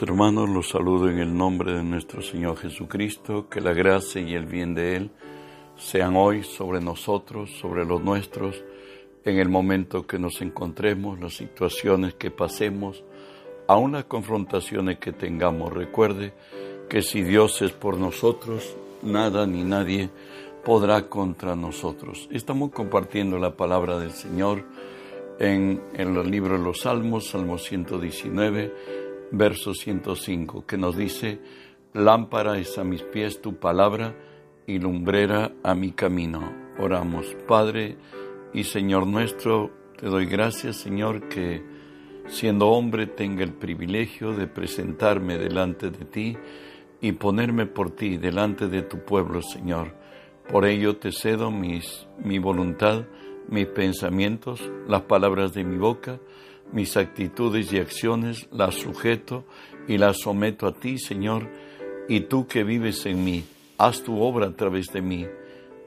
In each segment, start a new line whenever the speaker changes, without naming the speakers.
Hermanos, los saludo en el nombre de nuestro Señor Jesucristo, que la gracia y el bien de Él sean hoy sobre nosotros, sobre los nuestros, en el momento que nos encontremos, las situaciones que pasemos, aun las confrontaciones que tengamos. Recuerde que si Dios es por nosotros, nada ni nadie podrá contra nosotros. Estamos compartiendo la palabra del Señor en, en el libro de los Salmos, Salmo 119, verso 105, que nos dice, lámpara es a mis pies tu palabra y lumbrera a mi camino. Oramos, Padre y Señor nuestro, te doy gracias, Señor, que siendo hombre tenga el privilegio de presentarme delante de ti y ponerme por ti delante de tu pueblo, Señor. Por ello te cedo mis, mi voluntad, mis pensamientos, las palabras de mi boca, mis actitudes y acciones, las sujeto y las someto a ti, Señor, y tú que vives en mí, haz tu obra a través de mí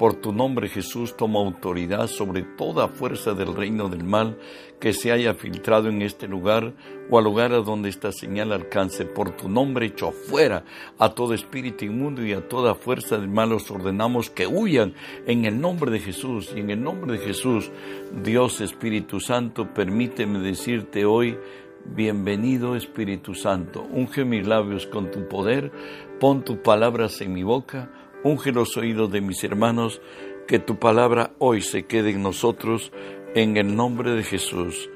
por tu nombre Jesús toma autoridad sobre toda fuerza del reino del mal que se haya filtrado en este lugar o al lugar a donde esta señal alcance. Por tu nombre echo fuera a todo espíritu inmundo y a toda fuerza del mal os ordenamos que huyan en el nombre de Jesús. Y en el nombre de Jesús, Dios Espíritu Santo, permíteme decirte hoy, Bienvenido Espíritu Santo, unge mis labios con tu poder, pon tus palabras en mi boca, Unge los oídos de mis hermanos, que tu palabra hoy se quede en nosotros, en el nombre de Jesús.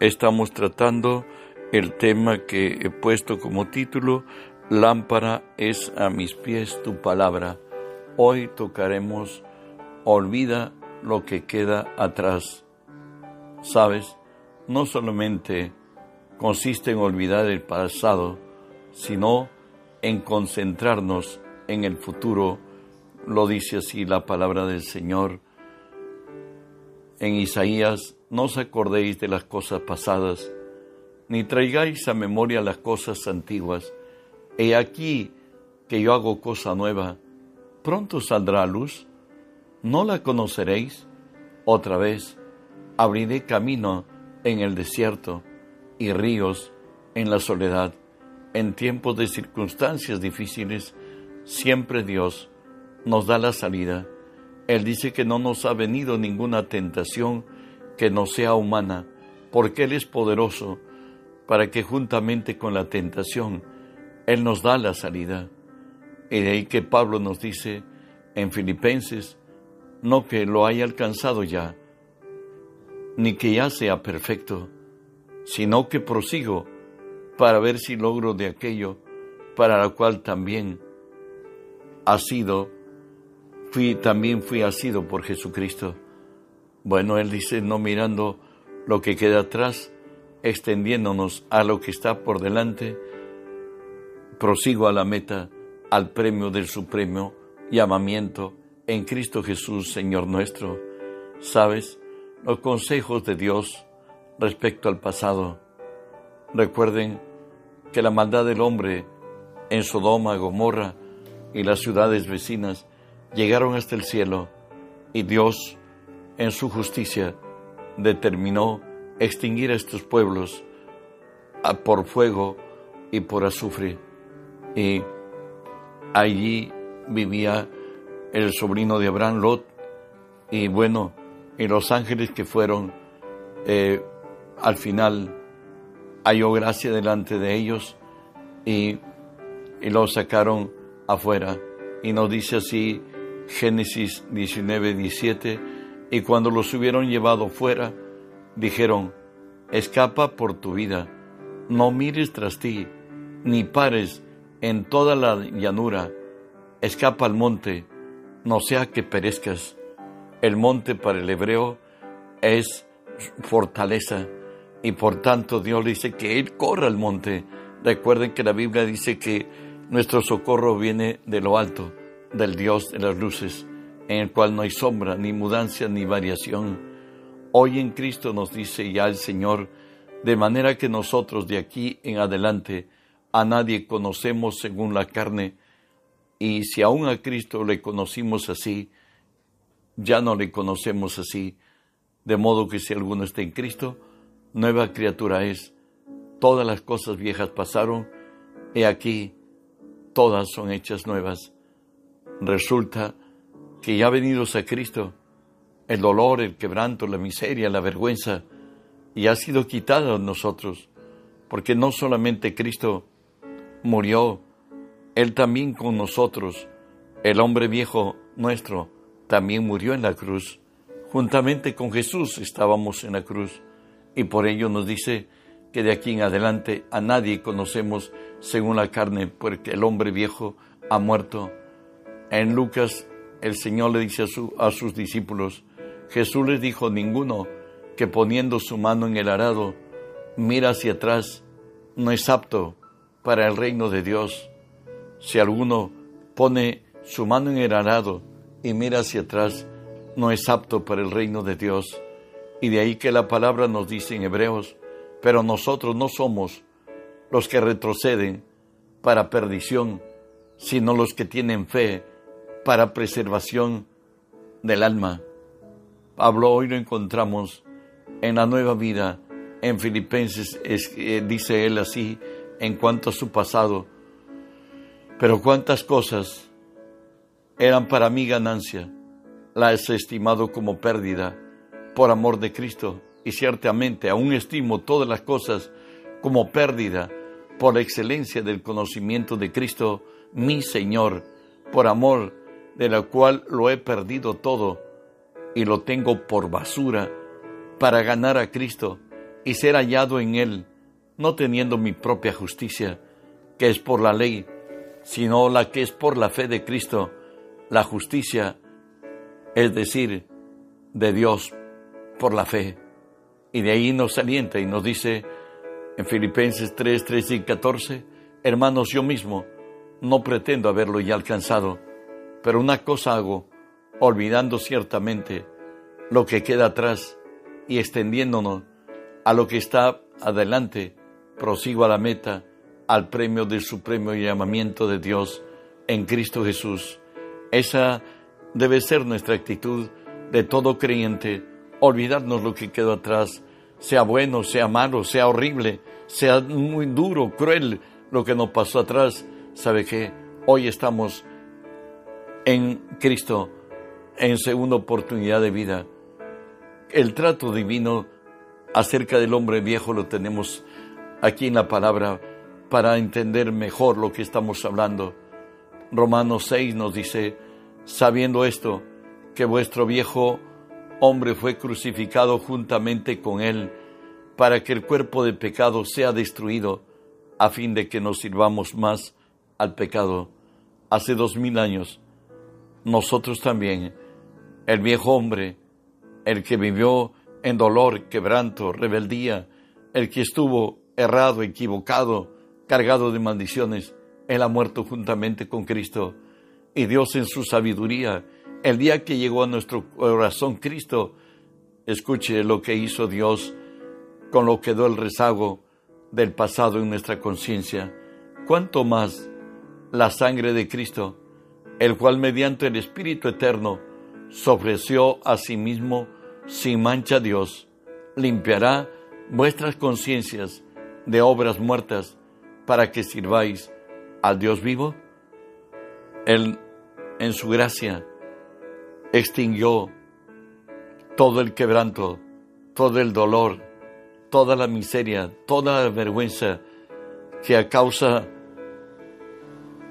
Estamos tratando el tema que he puesto como título, Lámpara es a mis pies tu palabra. Hoy tocaremos, olvida lo que queda atrás. Sabes, no solamente consiste en olvidar el pasado, sino en concentrarnos en el futuro, lo dice así la palabra del Señor. En Isaías, no os acordéis de las cosas pasadas, ni traigáis a memoria las cosas antiguas. He aquí que yo hago cosa nueva, pronto saldrá a luz, no la conoceréis. Otra vez, abriré camino en el desierto y ríos en la soledad. En tiempos de circunstancias difíciles, Siempre Dios nos da la salida. Él dice que no nos ha venido ninguna tentación que no sea humana, porque Él es poderoso para que juntamente con la tentación Él nos da la salida. Y de ahí que Pablo nos dice en Filipenses, no que lo haya alcanzado ya, ni que ya sea perfecto, sino que prosigo para ver si logro de aquello para lo cual también sido, fui, también fui asido por Jesucristo. Bueno, Él dice, no mirando lo que queda atrás, extendiéndonos a lo que está por delante, prosigo a la meta, al premio del supremo llamamiento en Cristo Jesús, Señor nuestro. ¿Sabes? Los consejos de Dios respecto al pasado. Recuerden que la maldad del hombre en Sodoma, Gomorra, y las ciudades vecinas llegaron hasta el cielo y Dios, en su justicia, determinó extinguir a estos pueblos por fuego y por azufre. Y allí vivía el sobrino de Abraham, Lot, y bueno, y los ángeles que fueron, eh, al final halló gracia delante de ellos y, y los sacaron afuera. Y nos dice así Génesis 19, 17, y cuando los hubieron llevado fuera, dijeron, escapa por tu vida, no mires tras ti, ni pares en toda la llanura, escapa al monte, no sea que perezcas. El monte para el hebreo es fortaleza y por tanto Dios dice que Él corra al monte. Recuerden que la Biblia dice que nuestro socorro viene de lo alto, del Dios de las luces, en el cual no hay sombra, ni mudanza, ni variación. Hoy en Cristo nos dice ya el Señor, de manera que nosotros de aquí en adelante a nadie conocemos según la carne, y si aún a Cristo le conocimos así, ya no le conocemos así, de modo que si alguno está en Cristo, nueva criatura es. Todas las cosas viejas pasaron, he aquí, todas son hechas nuevas. Resulta que ya venidos a Cristo, el dolor, el quebranto, la miseria, la vergüenza, y ha sido quitado de nosotros, porque no solamente Cristo murió, Él también con nosotros, el hombre viejo nuestro, también murió en la cruz. Juntamente con Jesús estábamos en la cruz, y por ello nos dice que de aquí en adelante a nadie conocemos según la carne, porque el hombre viejo ha muerto. En Lucas el Señor le dice a, sus discípulos, Jesús les dijo, ninguno que poniendo su mano en el arado mira hacia atrás no es apto para el reino de Dios. Si alguno pone su mano en el arado y mira hacia atrás, no es apto para el reino de Dios. Y de ahí que la palabra nos dice en Hebreos, pero nosotros no somos los que retroceden para perdición, sino los que tienen fe para preservación del alma. Pablo hoy lo encontramos en la nueva vida. En Filipenses dice él así en cuanto a su pasado. Pero cuántas cosas eran para mí ganancia, las he estimado como pérdida por amor de Cristo. Y ciertamente aún estimo todas las cosas como pérdida por la excelencia del conocimiento de Cristo, mi Señor, por amor de la cual lo he perdido todo y lo tengo por basura para ganar a Cristo y ser hallado en Él, no teniendo mi propia justicia, que es por la ley, sino la que es por la fe de Cristo, la justicia, es decir, de Dios por la fe. Y de ahí nos alienta y nos dice en Filipenses 3, 13 y 14, hermanos, yo mismo no pretendo haberlo ya alcanzado, pero una cosa hago, olvidando ciertamente lo que queda atrás y extendiéndonos a lo que está adelante, prosigo a la meta, al premio del supremo llamamiento de Dios en Cristo Jesús. Esa debe ser nuestra actitud de todo creyente, olvidarnos lo que quedó atrás, sea bueno, sea malo, sea horrible, sea muy duro, cruel lo que nos pasó atrás. ¿Sabe qué? Hoy estamos en Cristo en segunda oportunidad de vida. El trato divino acerca del hombre viejo lo tenemos aquí en la palabra para entender mejor lo que estamos hablando. Romanos 6 nos dice, sabiendo esto, que vuestro viejo hombre fue crucificado juntamente con él, para que el cuerpo de pecado sea destruido, a fin de que nos sirvamos más al pecado. Hace dos mil años nosotros también, el viejo hombre, el que vivió en dolor, quebranto, rebeldía, el que estuvo errado, equivocado, cargado de maldiciones, él ha muerto juntamente con Cristo. Y Dios en su sabiduría, el día que llegó a nuestro corazón Cristo, escuche lo que hizo Dios con lo que quedó el rezago del pasado en nuestra conciencia. ¿Cuánto más la sangre de Cristo? el cual mediante el Espíritu Eterno se ofreció a sí mismo sin mancha a Dios, limpiará vuestras conciencias de obras muertas para que sirváis al Dios vivo? Él, en su gracia, extinguió todo el quebranto, todo el dolor, toda la miseria, toda la vergüenza que a causa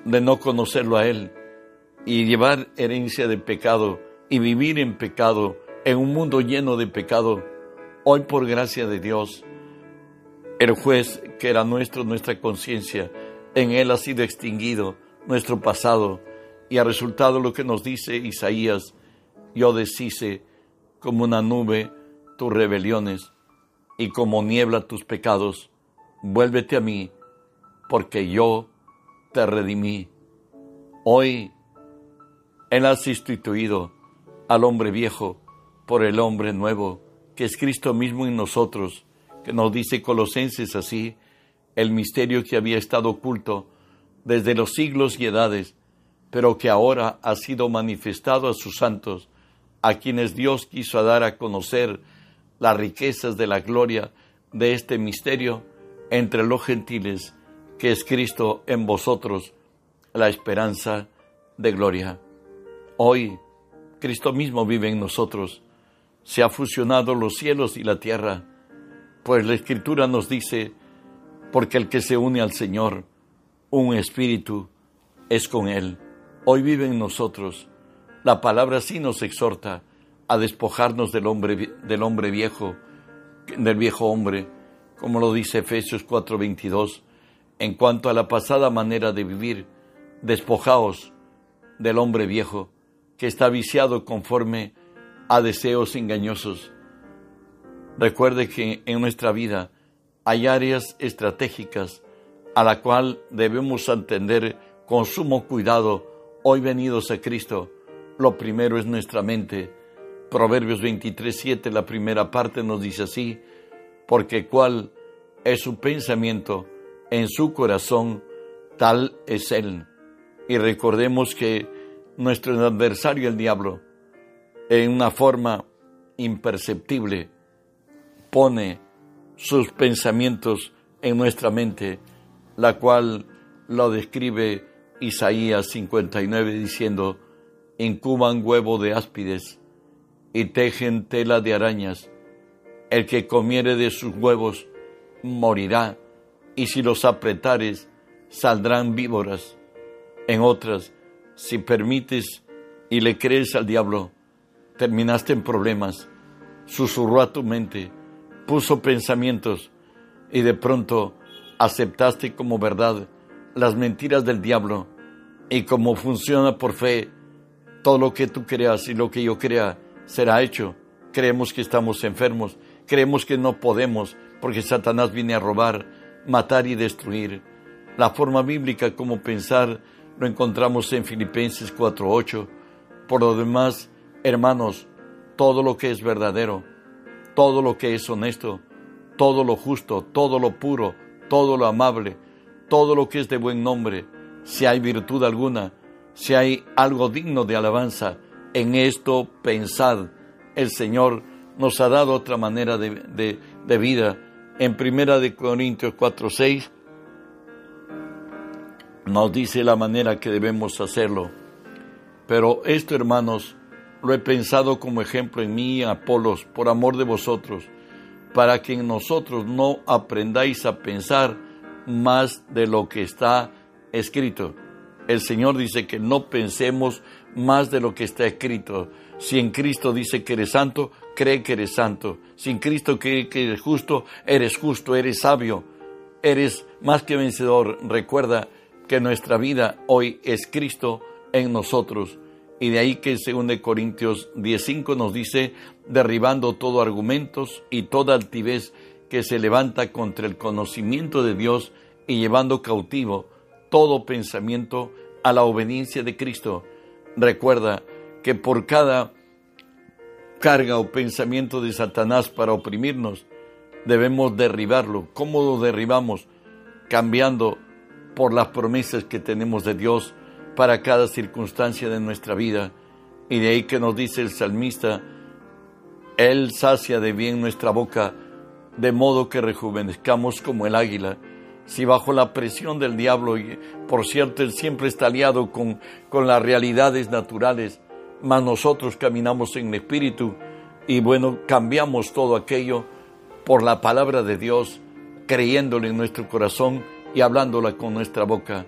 de no conocerlo a Él, y llevar herencia de pecado y vivir en pecado, en un mundo lleno de pecado, hoy por gracia de Dios, el juez que era nuestro, nuestra conciencia, en él ha sido extinguido nuestro pasado y ha resultado lo que nos dice Isaías, yo deshice como una nube tus rebeliones y como niebla tus pecados, vuélvete a mí, porque yo te redimí. Hoy él ha sustituido al hombre viejo por el hombre nuevo, que es Cristo mismo en nosotros, que nos dice Colosenses así, el misterio que había estado oculto desde los siglos y edades, pero que ahora ha sido manifestado a sus santos, a quienes Dios quiso dar a conocer las riquezas de la gloria de este misterio entre los gentiles, que es Cristo en vosotros, la esperanza de gloria. Hoy, Cristo mismo vive en nosotros. Se ha fusionado los cielos y la tierra, pues la Escritura nos dice, porque el que se une al Señor, un espíritu, es con Él. Hoy vive en nosotros. La palabra sí nos exhorta a despojarnos del hombre, del hombre viejo, del viejo hombre, como lo dice Efesios 4:22, en cuanto a la pasada manera de vivir, despojaos del hombre viejo, que está viciado conforme a deseos engañosos. Recuerde que en nuestra vida hay áreas estratégicas a la cual debemos atender con sumo cuidado hoy venidos a Cristo. Lo primero es nuestra mente, Proverbios 23, 7, la primera parte nos dice así, porque cuál es su pensamiento en su corazón, tal es él. Y recordemos que nuestro adversario, el diablo, en una forma imperceptible, pone sus pensamientos en nuestra mente, la cual lo describe Isaías 59 diciendo, incuban huevo de áspides y tejen tela de arañas. El que comiere de sus huevos morirá, y si los apretares saldrán víboras. En otras, si permites y le crees al diablo, terminaste en problemas. Susurró a tu mente, puso pensamientos y de pronto aceptaste como verdad las mentiras del diablo y como funciona por fe, todo lo que tú creas y lo que yo crea será hecho. Creemos que estamos enfermos, creemos que no podemos porque Satanás viene a robar, matar y destruir. La forma bíblica como pensar lo encontramos en Filipenses 4:8. Por lo demás, hermanos, todo lo que es verdadero, todo lo que es honesto, todo lo justo, todo lo puro, todo lo amable, todo lo que es de buen nombre, si hay virtud alguna, si hay algo digno de alabanza, en esto pensad. El Señor nos ha dado otra manera de, vida. En Primera de Corintios 4:6 nos dice la manera que debemos hacerlo. Pero esto, hermanos, lo he pensado como ejemplo en mí Apolos, por amor de vosotros, para que en nosotros no aprendáis a pensar más de lo que está escrito. El Señor dice que no pensemos más de lo que está escrito. Si en Cristo dice que eres santo, cree que eres santo. Si en Cristo cree que eres justo, eres justo, eres sabio, eres más que vencedor. Recuerda que nuestra vida hoy es Cristo en nosotros. Y de ahí que según de Corintios 10.5 nos dice, derribando todo argumentos y toda altivez que se levanta contra el conocimiento de Dios y llevando cautivo todo pensamiento a la obediencia de Cristo Recuerda que por cada carga o pensamiento de Satanás para oprimirnos, debemos derribarlo. ¿Cómo lo derribamos? Cambiando por las promesas que tenemos de Dios para cada circunstancia de nuestra vida. Y de ahí que nos dice el salmista, Él sacia de bien nuestra boca, de modo que rejuvenezcamos como el águila si bajo la presión del diablo, y por cierto, él siempre está aliado con, con las realidades naturales, mas nosotros caminamos en Espíritu y bueno, cambiamos todo aquello por la palabra de Dios, creyéndole en nuestro corazón y hablándola con nuestra boca.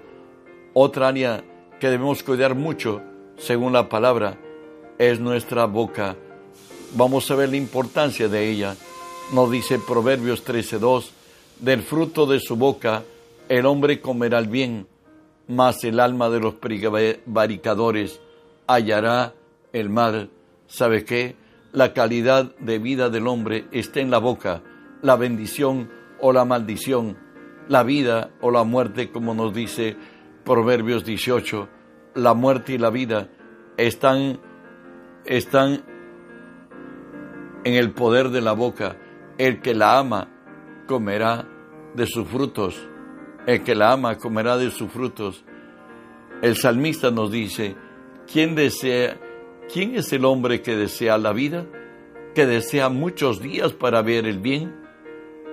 Otra área que debemos cuidar mucho, según la palabra, es nuestra boca. Vamos a ver la importancia de ella. Nos dice Proverbios 13.2 del fruto de su boca el hombre comerá el bien, mas el alma de los prevaricadores hallará el mal. ¿Sabe qué? La calidad de vida del hombre está en la boca, la bendición o la maldición, la vida o la muerte, como nos dice Proverbios 18. La muerte y la vida están, están en el poder de la boca. El que la ama comerá de sus frutos. El que la ama comerá de sus frutos. El salmista nos dice, ¿quién desea, quién es el hombre que desea la vida? Que desea muchos días para ver el bien.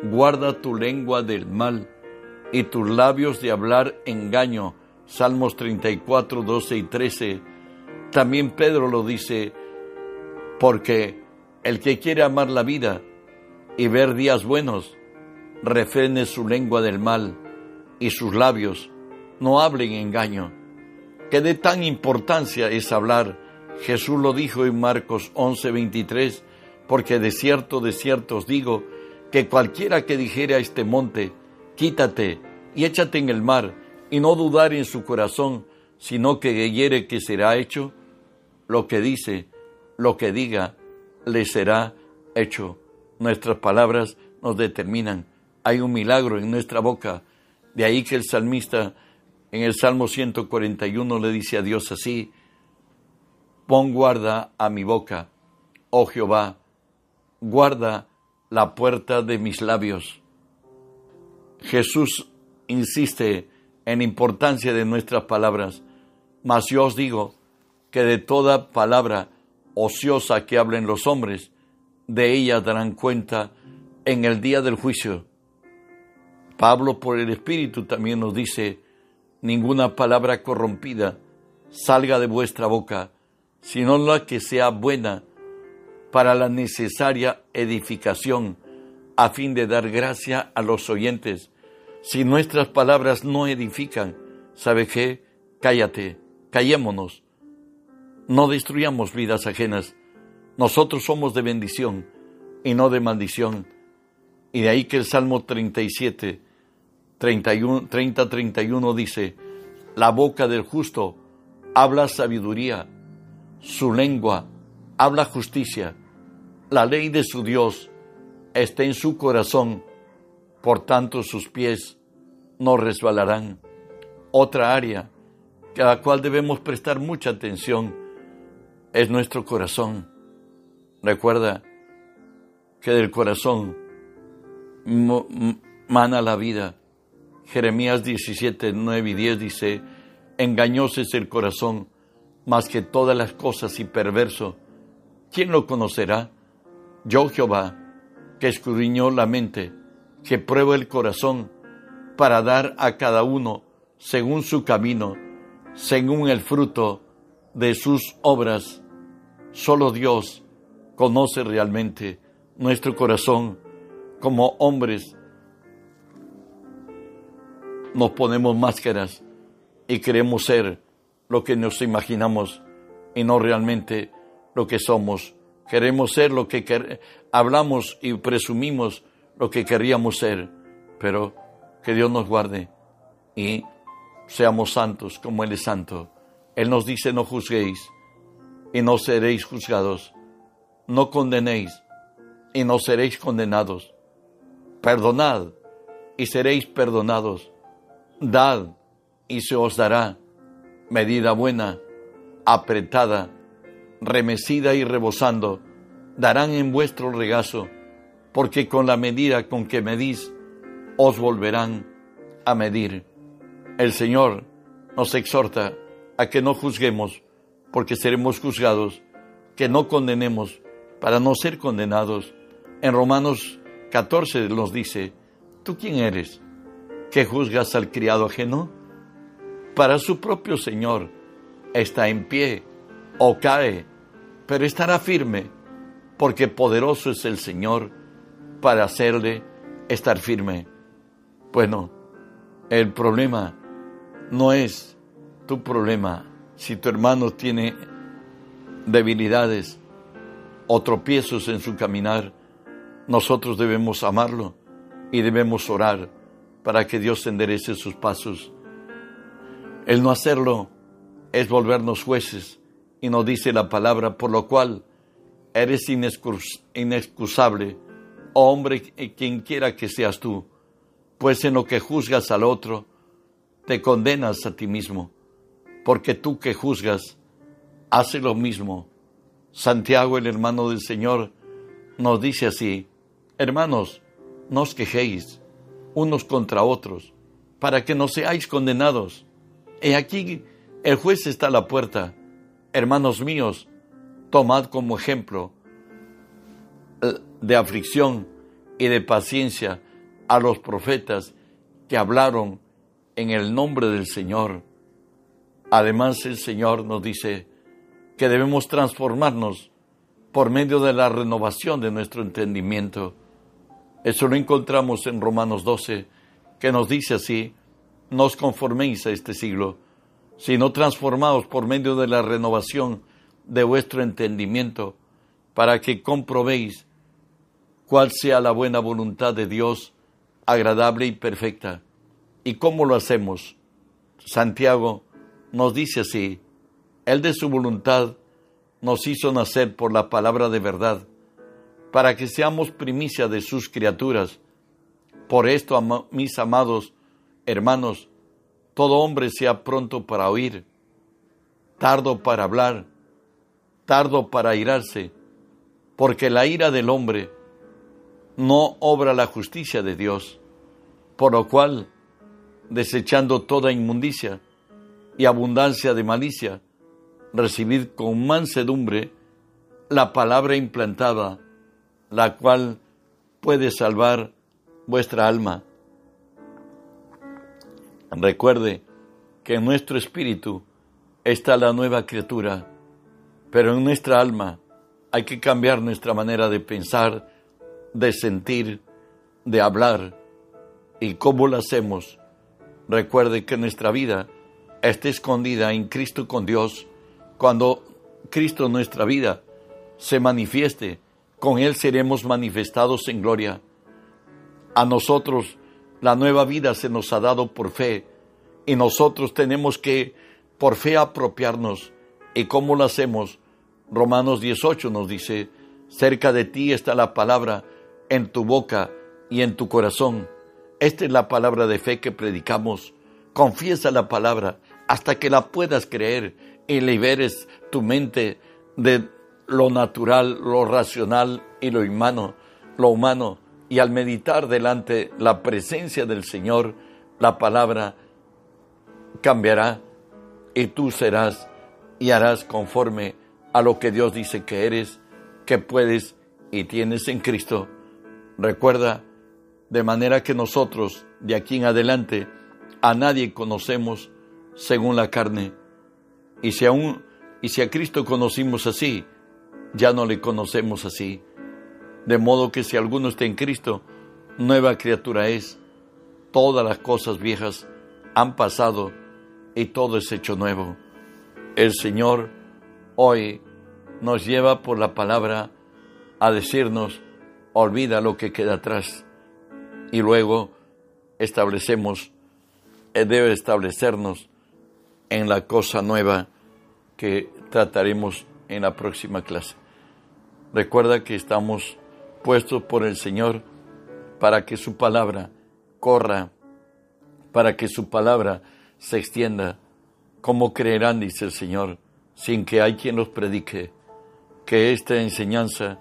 Guarda tu lengua del mal y tus labios de hablar engaño. Salmos 34, 12 y 13. También Pedro lo dice, porque el que quiere amar la vida y ver días buenos, refrene su lengua del mal y sus labios no hablen engaño. ¿Qué de tan importancia es hablar? Jesús lo dijo en Marcos 11, 23, porque de cierto, de cierto os digo, que cualquiera que dijere a este monte, quítate y échate en el mar, y no dudar en su corazón, sino que creyere que será hecho, lo que dice, lo que diga, le será hecho. Nuestras palabras nos determinan. Hay un milagro en nuestra boca. De ahí que el salmista en el Salmo 141 le dice a Dios así, pon guarda a mi boca, oh Jehová, guarda la puerta de mis labios. Jesús insiste en importancia de nuestras palabras, mas yo os digo que de toda palabra ociosa que hablen los hombres, de ella darán cuenta en el día del juicio. Pablo por el Espíritu también nos dice, ninguna palabra corrompida salga de vuestra boca, sino la que sea buena para la necesaria edificación, a fin de dar gracia a los oyentes. Si nuestras palabras no edifican, ¿sabe qué? Cállate, callémonos. No destruyamos vidas ajenas. Nosotros somos de bendición y no de maldición. Y de ahí que el Salmo 37, 31, 30, 31 dice, la boca del justo habla sabiduría, su lengua habla justicia, la ley de su Dios está en su corazón, por tanto sus pies no resbalarán. Otra área a la cual debemos prestar mucha atención es nuestro corazón. Recuerda que del corazón mana la vida. Jeremías 17, 9 y 10 dice, engañoso es el corazón más que todas las cosas y perverso. ¿Quién lo conocerá? Yo Jehová, que escudriñó la mente, que prueba el corazón, para dar a cada uno según su camino, según el fruto de sus obras. Solo Dios conoce realmente nuestro corazón como hombres. Nos ponemos máscaras y queremos ser lo que nos imaginamos y no realmente lo que somos. Queremos ser lo que hablamos y presumimos lo que queríamos ser, pero que Dios nos guarde y seamos santos como Él es santo. Él nos dice no juzguéis y no seréis juzgados. No condenéis y no seréis condenados. Perdonad y seréis perdonados. Dad y se os dará medida buena, apretada, remecida y rebosando, darán en vuestro regazo, porque con la medida con que medís, os volverán a medir. El Señor nos exhorta a que no juzguemos, porque seremos juzgados, que no condenemos para no ser condenados. En Romanos 14 nos dice, ¿tú quién eres? ¿Que juzgas al criado ajeno? Para su propio Señor está en pie o cae, pero estará firme, porque poderoso es el Señor para hacerle estar firme. Bueno, el problema no es tu problema si tu hermano tiene debilidades o tropiezos en su caminar, nosotros debemos amarlo y debemos orar para que Dios enderece sus pasos. El no hacerlo es volvernos jueces y nos dice la palabra, por lo cual eres inexcusable, oh hombre, quien quiera que seas tú, pues en lo que juzgas al otro, te condenas a ti mismo porque tú que juzgas, hace lo mismo. Santiago, el hermano del Señor, nos dice así, hermanos, no os quejéis unos contra otros, para que no seáis condenados. He aquí el juez está a la puerta. Hermanos míos, tomad como ejemplo de aflicción y de paciencia a los profetas que hablaron en el nombre del Señor. Además, el Señor nos dice que debemos transformarnos por medio de la renovación de nuestro entendimiento. Eso lo encontramos en Romanos 12, que nos dice así, no os conforméis a este siglo, sino transformaos por medio de la renovación de vuestro entendimiento, para que comprobéis cuál sea la buena voluntad de Dios, agradable y perfecta. ¿Y cómo lo hacemos? Santiago nos dice así, Él de su voluntad nos hizo nacer por la palabra de verdad, para que seamos primicia de sus criaturas. Por esto, mis amados hermanos, todo hombre sea pronto para oír, tardo para hablar, tardo para irarse, porque la ira del hombre no obra la justicia de Dios, por lo cual, desechando toda inmundicia y abundancia de malicia, recibid con mansedumbre la palabra implantada, la cual puede salvar vuestra alma. Recuerde que en nuestro espíritu está la nueva criatura, pero en nuestra alma hay que cambiar nuestra manera de pensar, de sentir, de hablar. ¿Y cómo lo hacemos? Recuerde que nuestra vida está escondida en Cristo con Dios. Cuando Cristo nuestra vida se manifieste, con Él seremos manifestados en gloria. A nosotros la nueva vida se nos ha dado por fe y nosotros tenemos que por fe apropiarnos. ¿Y cómo lo hacemos? Romanos 18 nos dice, cerca de ti está la palabra en tu boca y en tu corazón. Esta es la palabra de fe que predicamos. Confiesa la palabra hasta que la puedas creer y liberes tu mente de lo natural, lo racional y lo humano, lo humano. Y al meditar delante la presencia del Señor, la palabra cambiará y tú serás y harás conforme a lo que Dios dice que eres, que puedes y tienes en Cristo. Recuerda, de manera que nosotros, de aquí en adelante, a nadie conocemos según la carne. Y si aún, y si a Cristo conocimos así, ya no le conocemos así. De modo que si alguno está en Cristo, nueva criatura es. Todas las cosas viejas han pasado y todo es hecho nuevo. El Señor hoy nos lleva por la palabra a decirnos, olvida lo que queda atrás. Y luego establecemos, eh, debe establecernos en la cosa nueva que trataremos en la próxima clase. Recuerda que estamos puestos por el Señor para que su palabra corra, para que su palabra se extienda. ¿Cómo creerán, dice el Señor, sin que hay quien los predique? Que esta enseñanza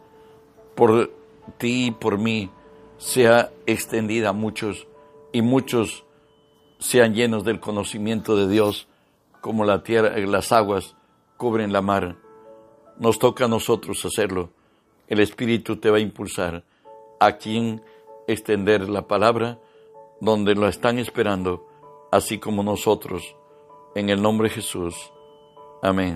por ti y por mí sea extendida a muchos y muchos sean llenos del conocimiento de Dios como la tierra, las aguas cubren la mar. Nos toca a nosotros hacerlo. El Espíritu te va a impulsar a quien extender la palabra donde lo están esperando, así como nosotros. En el nombre de Jesús. Amén.